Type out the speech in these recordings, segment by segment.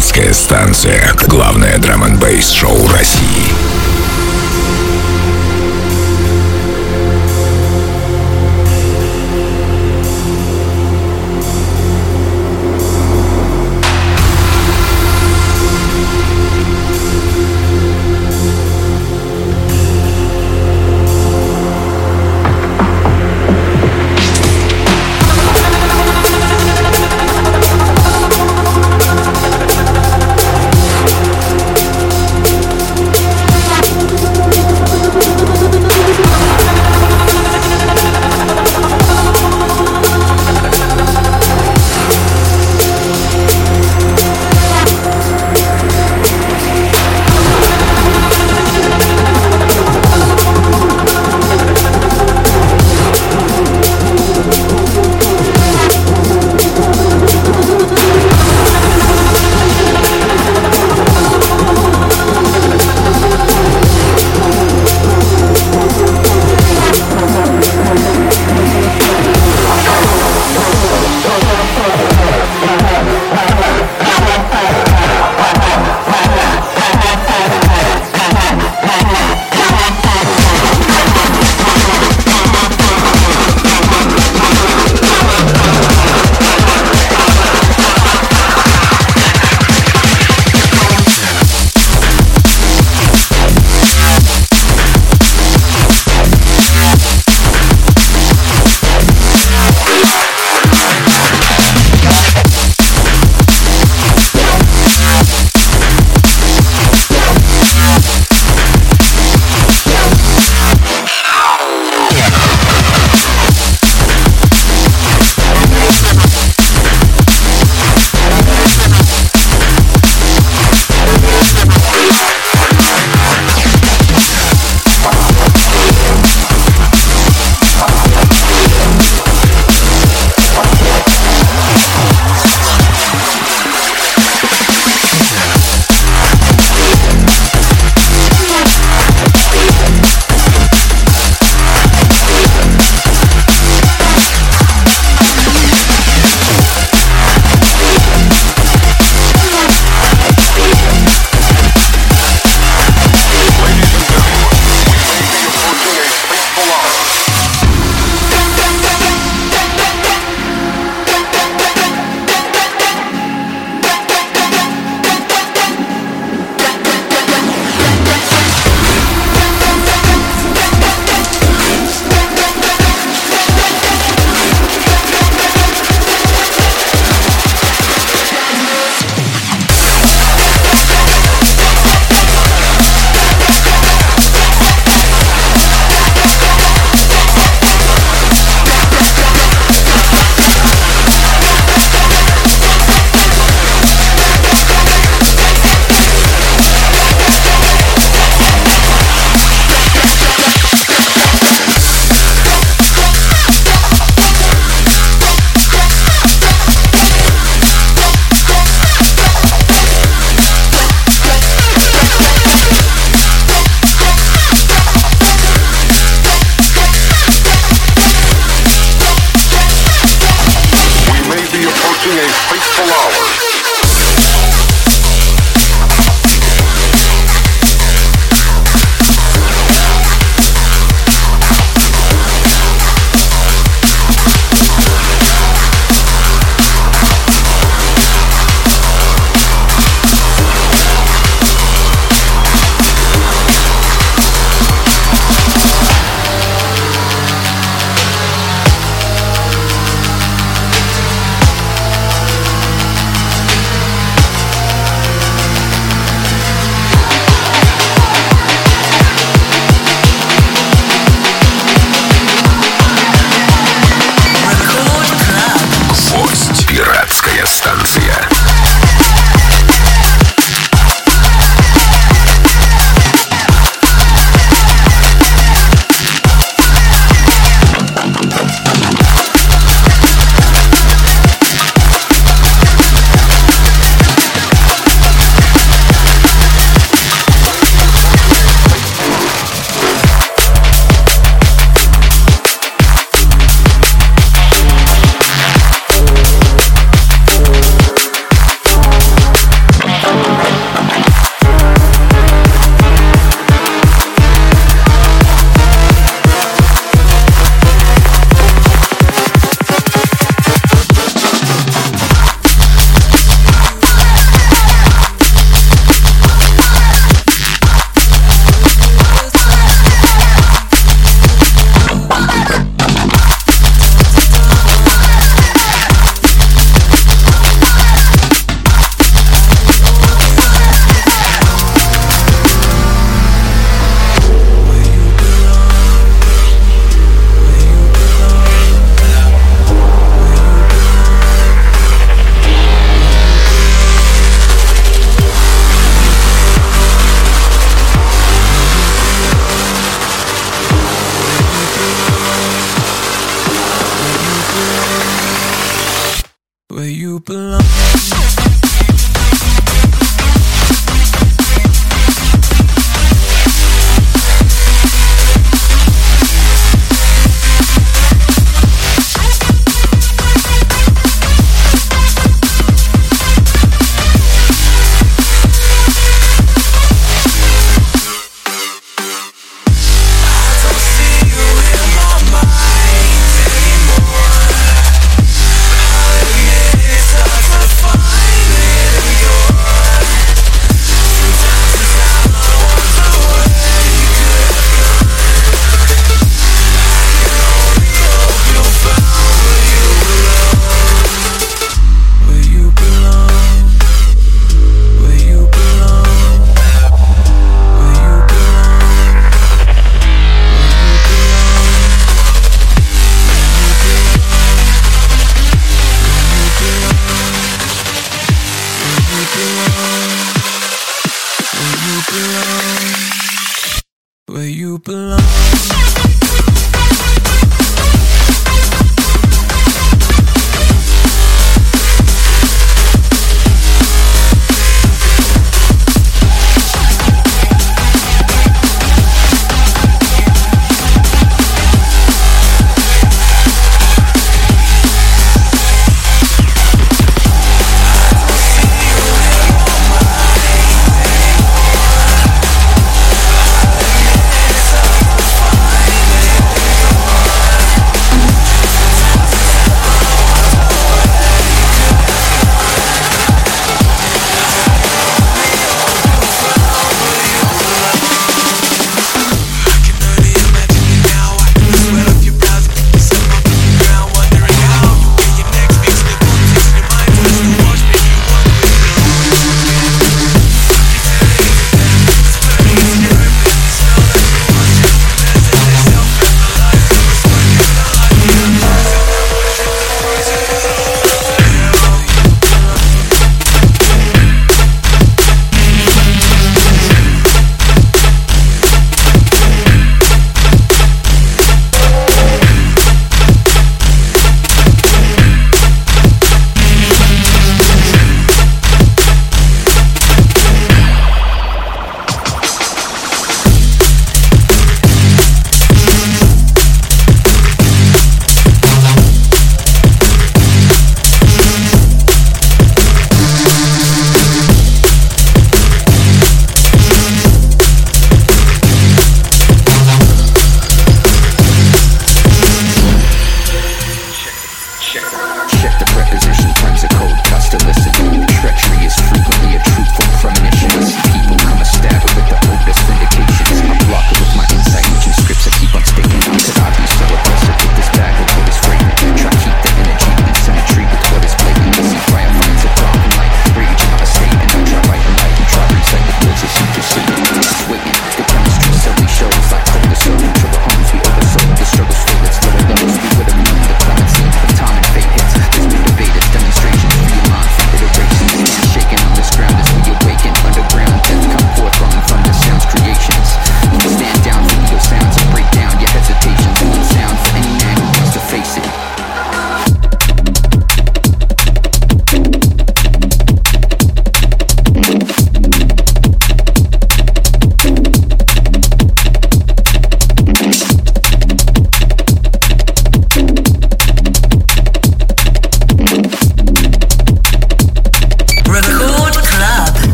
Пиратская станция. Главное драм н шоу России.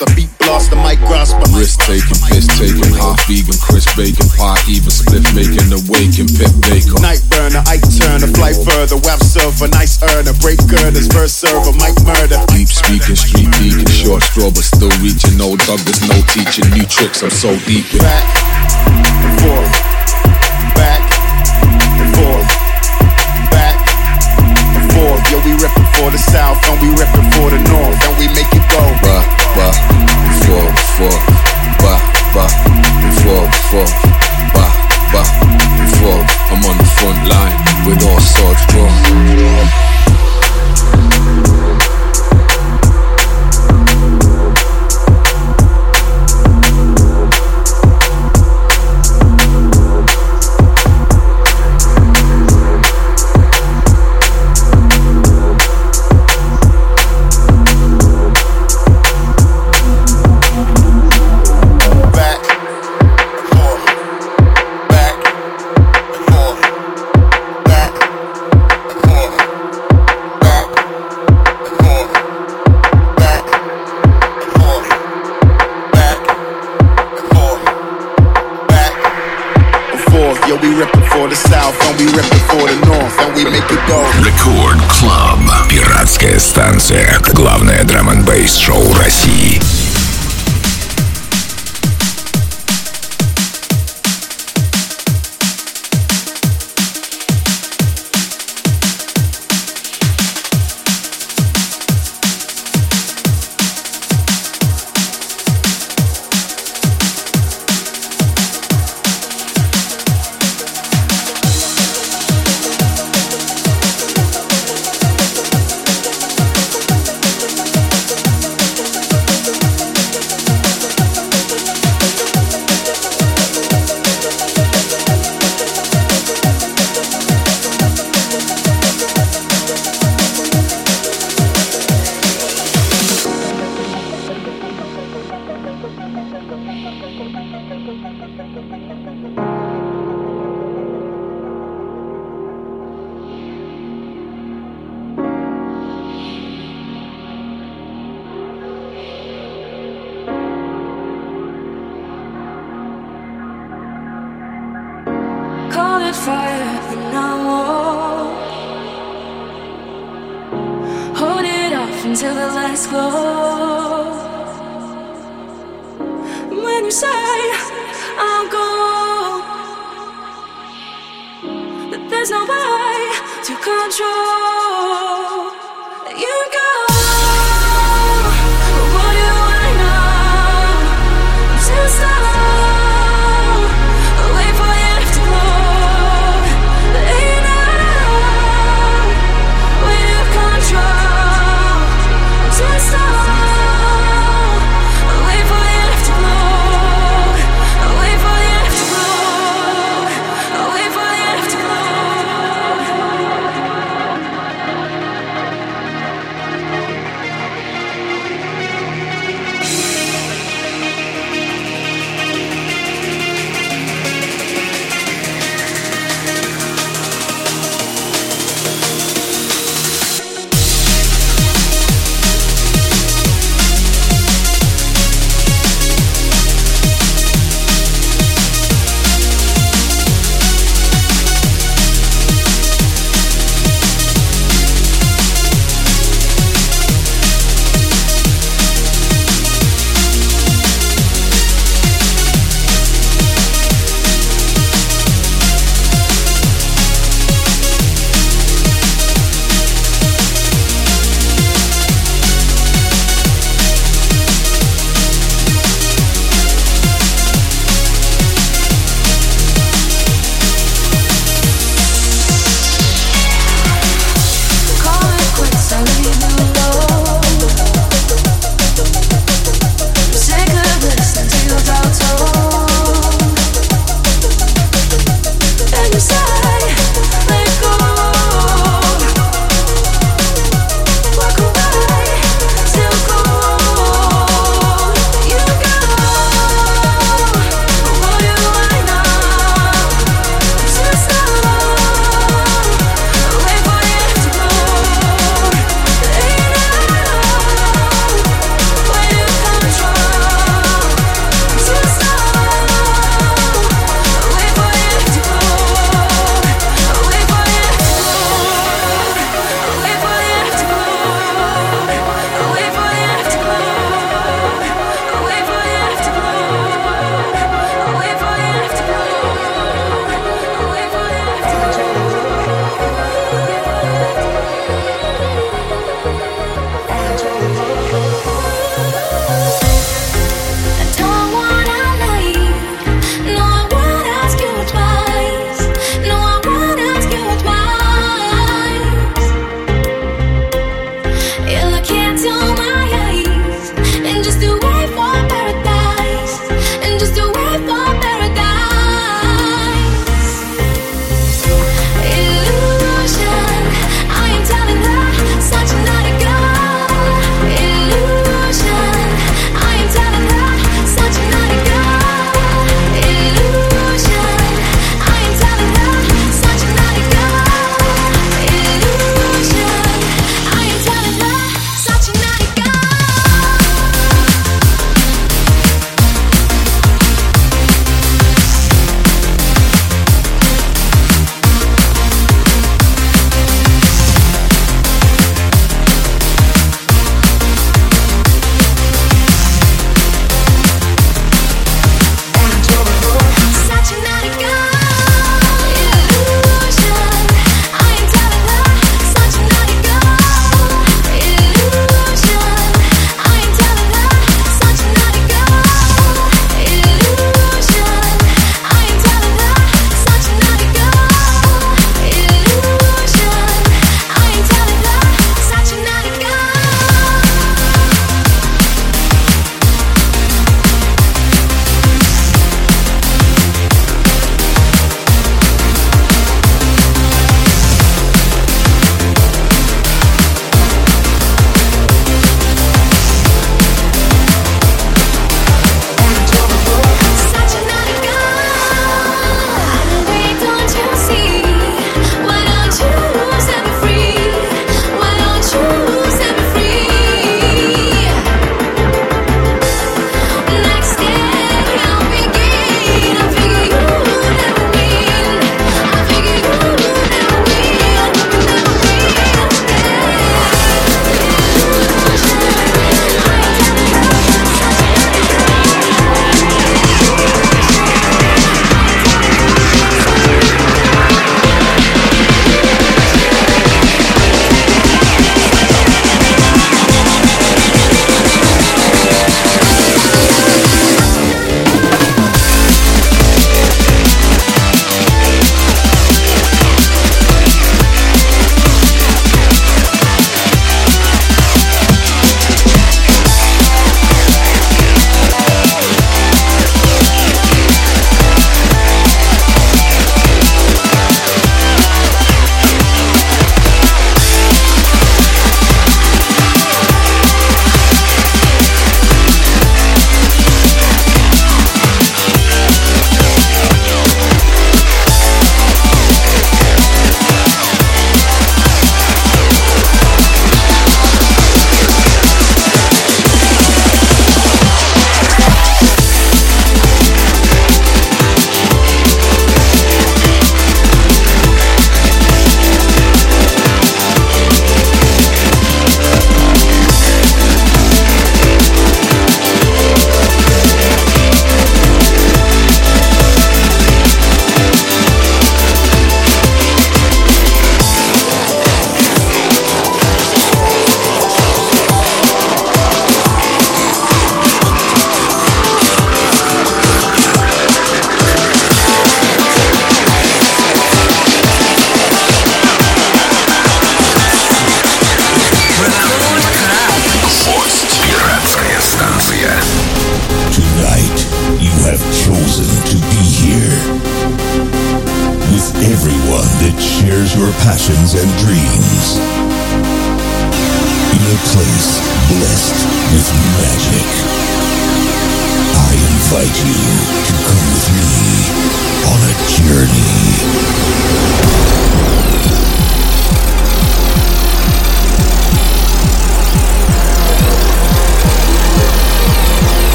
Split faster, beat blaster, mic grasper. Risk taking, piss taking, half vegan, crisp bacon, pie, even split making, awaken, pit bacon. Night burner, Ike Turner, flight further, web server, nice earner, break girders, verse server, mic murder. Deep speaking, street deacon, short straw, but still reaching, no dog, there's no teaching, new tricks, I'm so deep in. Back and forth, the south, and we reppin' for the north, and we make it go. Bah, bah, forth, forth, bah, bah, forth, forth, bah, bah, forth. I'm on the front line with all swords drawn.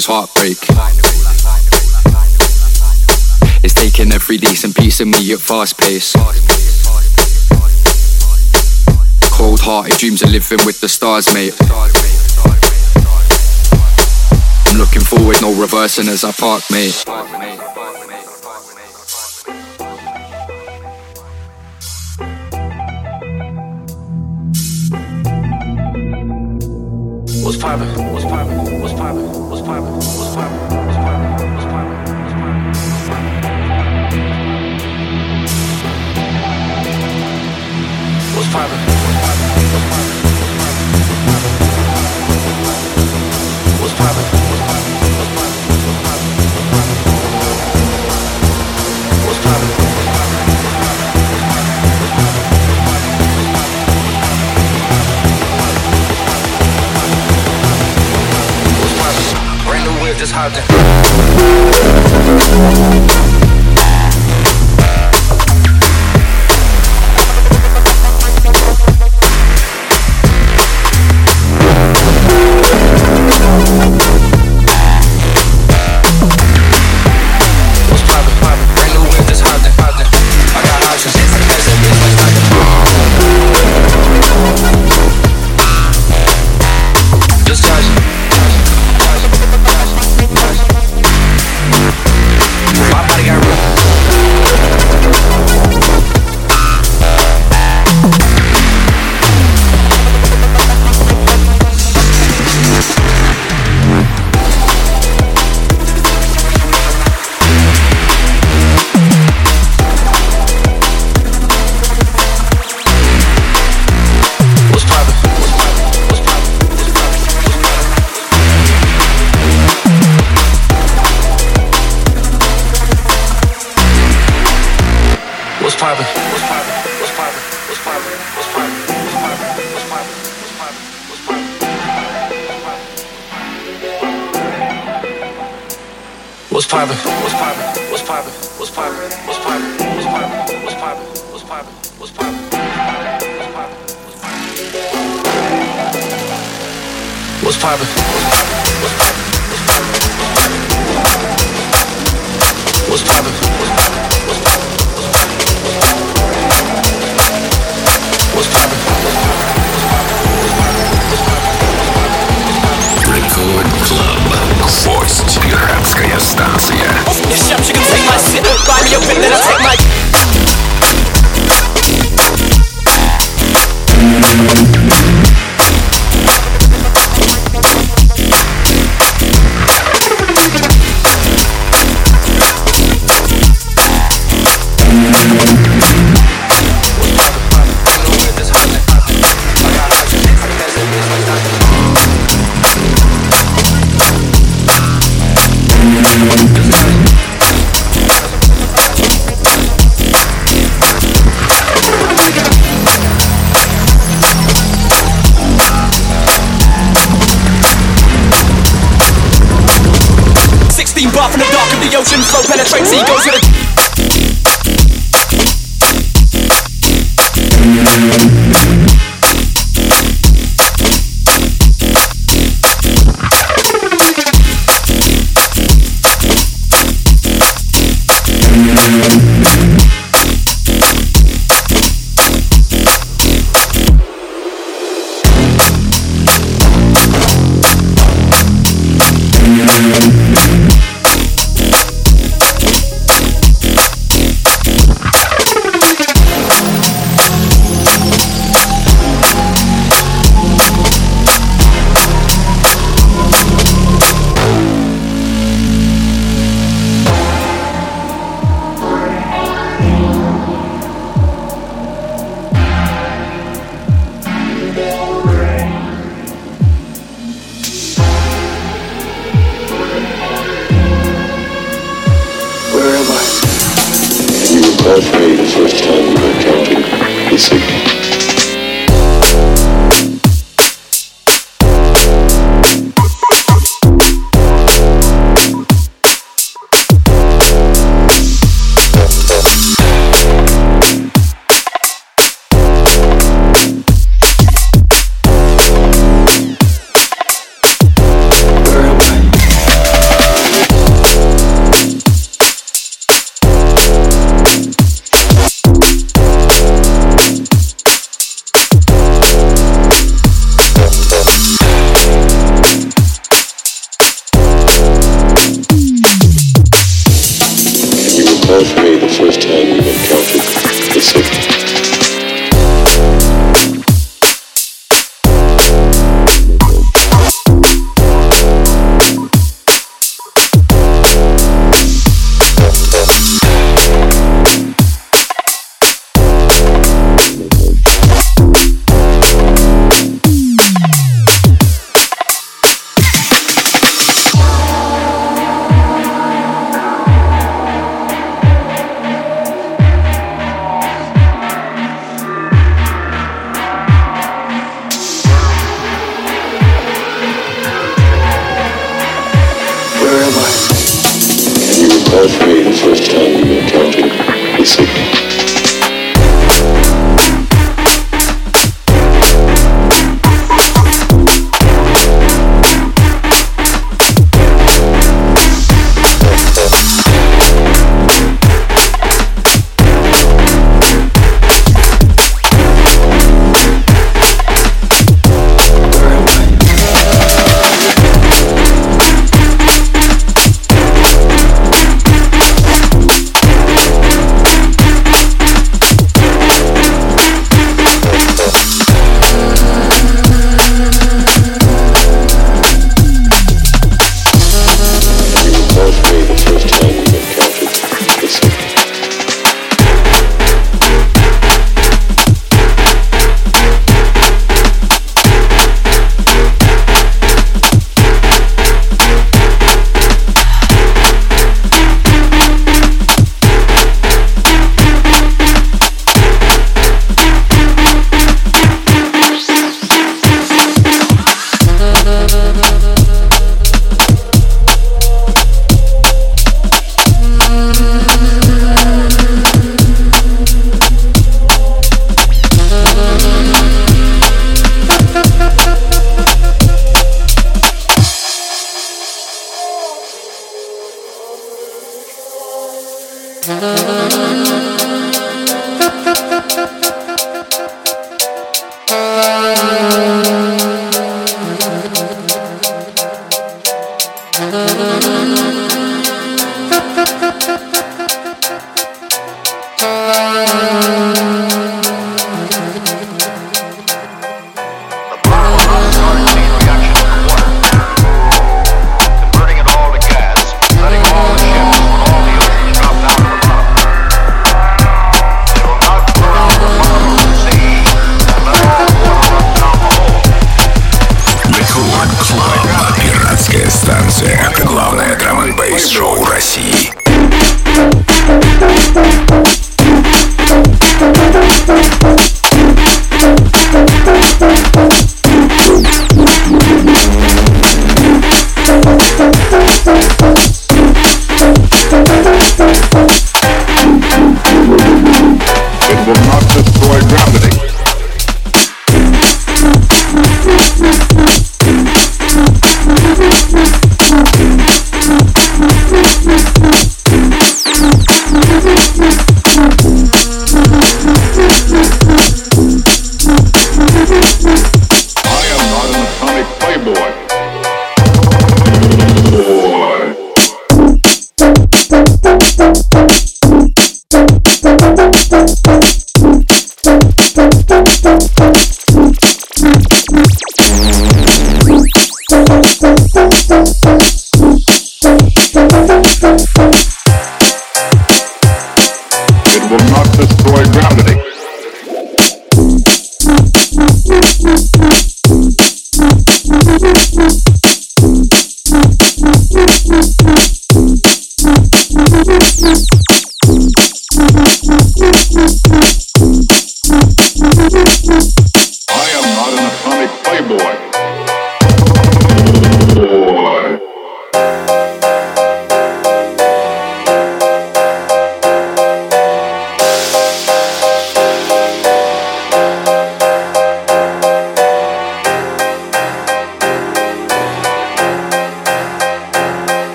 is heartbreak. It's taking every decent piece of me at fast pace. Cold hearted dreams of living with the stars, mate. I'm looking forward, no reversing as I park, mate. poppin'? What's poppin'? What's poppin'? What's poppin'? What's poppin'? What's poppin'? What's poppin'? What's poppin'? What's poppin'? What's poppin'? What's poppin'? What's poppin'? just hopped in. Thank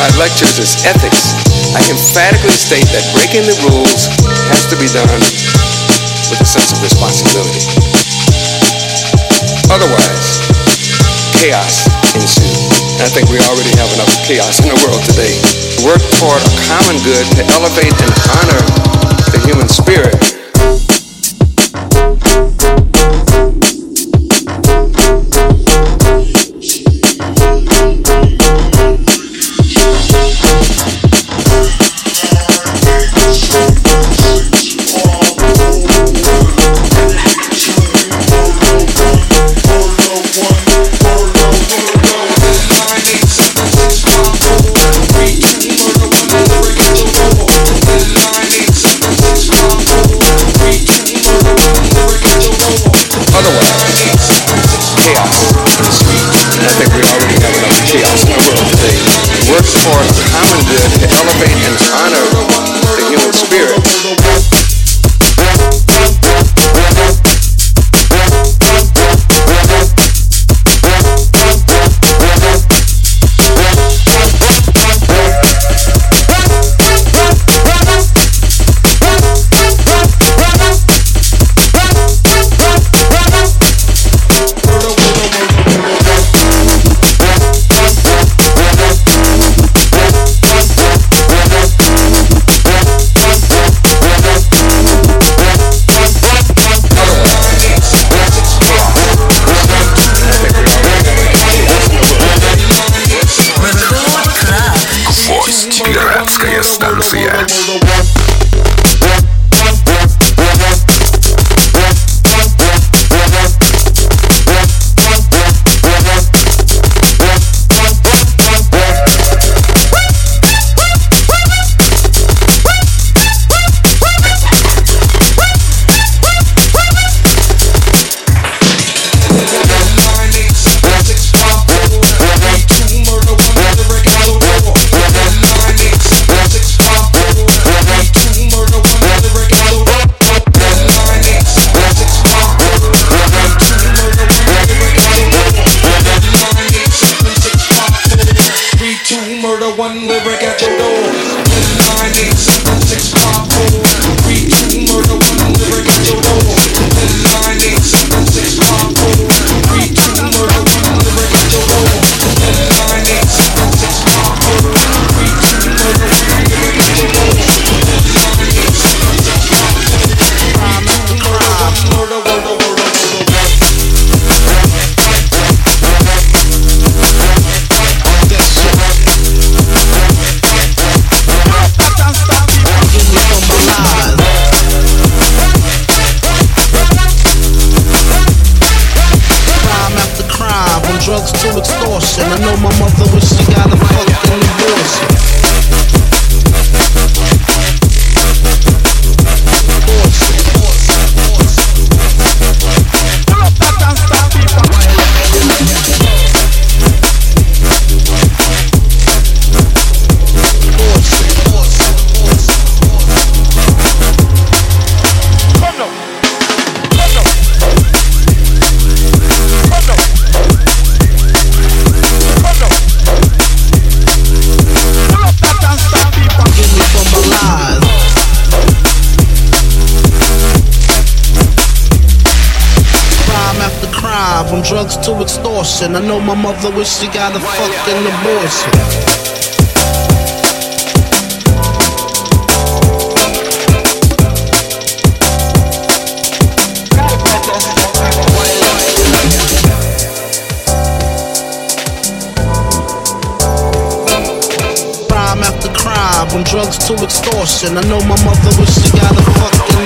my lectures is ethics, I emphatically state that breaking the rules has to be done with a sense of responsibility. Otherwise, chaos ensues. And I think we already have enough chaos in the world today. Work toward a common good to elevate and honor the human spirit drugs to extortion. I know my mother wish she got a fucking abortion. Crime after crime, from drugs to extortion. I know my mother wish she got a fucking